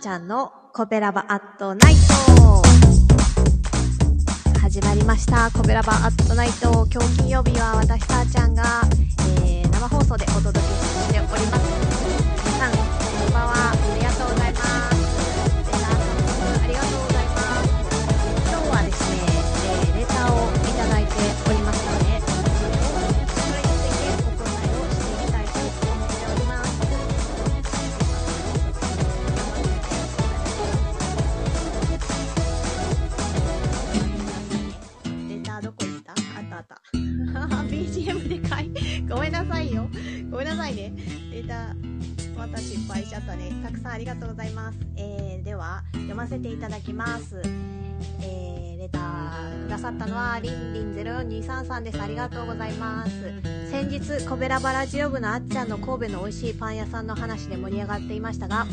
ちゃんのコペラバアットナイト。始まりました。コペラバアットナイト。今日金曜日はどこ行った？あったあった。BGM でかい。ごめんなさいよ。ごめんなさいね。レタ、また失敗しちゃったね。たくさんありがとうございます。えー、では、読ませていただきます。えー、レターくださったのは、りんりん04233です。ありがとうございます。先日、コベラバラジオ部のあっちゃんの神戸の美味しいパン屋さんの話で盛り上がっていましたが、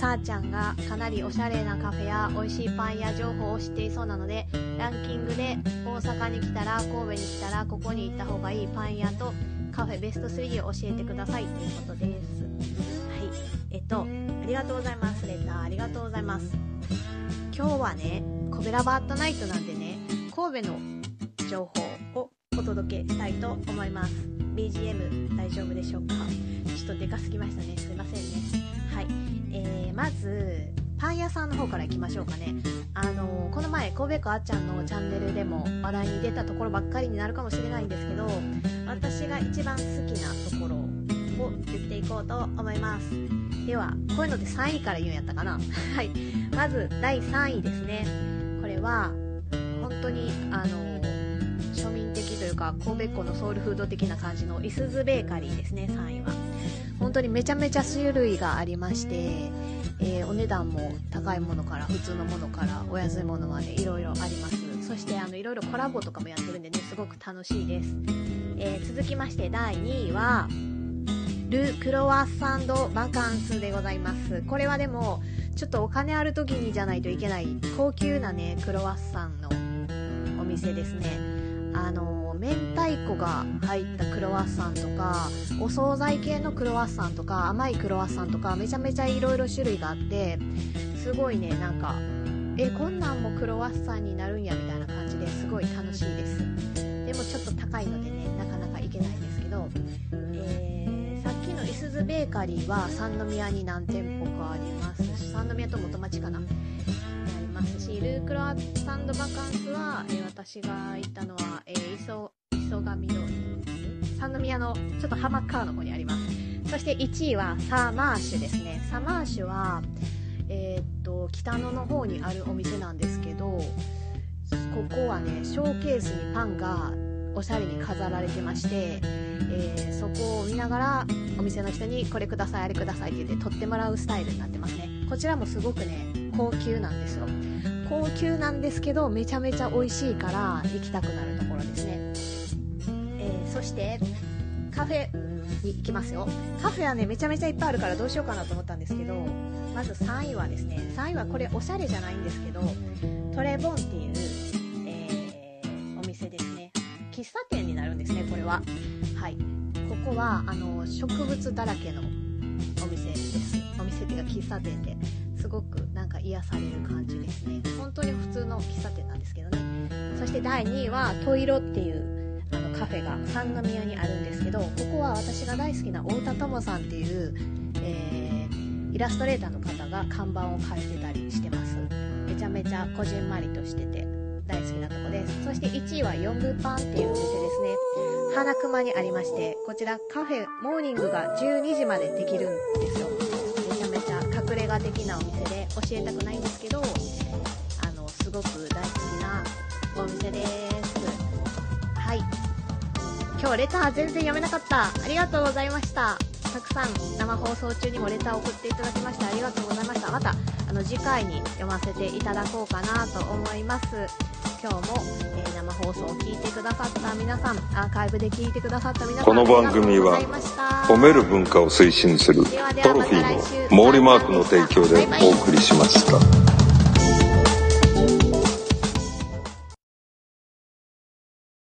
さーちゃんがかなりおしゃれなカフェや美味しいパン屋情報を知っていそうなのでランキングで大阪に来たら神戸に来たらここに行った方がいいパン屋とカフェベスト3を教えてください。ということです。はい。えっとありがとうございます。レターありがとうございます。今日はねコベラバットナイトなんでね神戸の情報をお届けしたいと思います。BGM 大丈夫でしょうか？ちょっとでかすぎましたね。すいませんね。はい。えー、まずパン屋さんの方から行きましょうかね。あのーこの前神戸子あっちゃんのチャンネルでも話題に出たところばっかりになるかもしれないんですけど私が一番好きなところを言っていこうと思います。ではこういうので3位から言うんやったかな。はい。まず第3位ですね。これは本当にあのー庶民いうか神戸っ子のソウルフード的な感じのいすずベーカリーですね3位は。本当にめちゃめちゃ種類がありまして、えーお値段も高いものから普通のものからお安いものまでいろいろあります。そしてあのいろいろコラボとかもやってるんでねすごく楽しいです、えー続きまして第2位はル・クロワッサンド・バカンスでございます。これはでもちょっとお金ある時にじゃないといけない高級なねクロワッサンのお店ですね。あの明太子が入ったクロワッサンとかお惣菜系のクロワッサンとか甘いクロワッサンとかめちゃめちゃいろいろ種類があってすごいねなんかえこんなんもクロワッサンになるんやみたいな感じですごい楽しいです。でもちょっと高いのでねなかなか行けないんですけど、えーさっきのいすずベーカリーは三宮に何店舗かあります。し三宮と元町かな。ありますしルークロワッサンドバカンえー私が行ったのは、えー、磯上通り三宮のちょっと浜川の方にあります。そして1位はサマーシュですね。サマーシュはえーっと北野の方にあるお店なんですけどここはねショーケースにパンがおしゃれに飾られてまして、えそこを見ながらお店の人にこれくださいあれくださいって言って取ってもらうスタイルになってますね。こちらもすごくね高級なんですよ。高級なんですけどめちゃめちゃ美味しいから行きたくなるところですね、えーそしてカフェに行きますよ。カフェはねめちゃめちゃいっぱいあるからどうしようかなと思ったんですけどまず3位はですね3位はこれおしゃれじゃないんですけどトレボンっていう、えーお店ですね。喫茶店になるんですねこれは。はい。ここはあの植物だらけのお店です。お店っていうか喫茶店で。すごく癒される感じですね。本当に普通の喫茶店なんですけどね。そして第2位はトイロっていうあのカフェが三宮にあるんですけどここは私が大好きな太田智さんっていう、えーイラストレーターの方が看板を描いてたりしてます。めちゃめちゃこじんまりとしてて大好きなとこです。そして1位はヨングパンっていうお店ですね。花熊にありましてこちらカフェモーニングが12時までできるんですよ。画的なお店で教えたくないんですけどあのすごく大好きなお店です。はい。今日レター全然読めなかった。ありがとうございました。たくさん生放送中にもレターを送っていただきましてありがとうございました。またあの次回に読ませていただこうかなと思います。今日も、えー生放送を聞いてくださった皆さんアーカイブで聞いてくださった皆さんこの番組は褒める文化を推進するトロフィーの毛利マークの提供でお送りしました。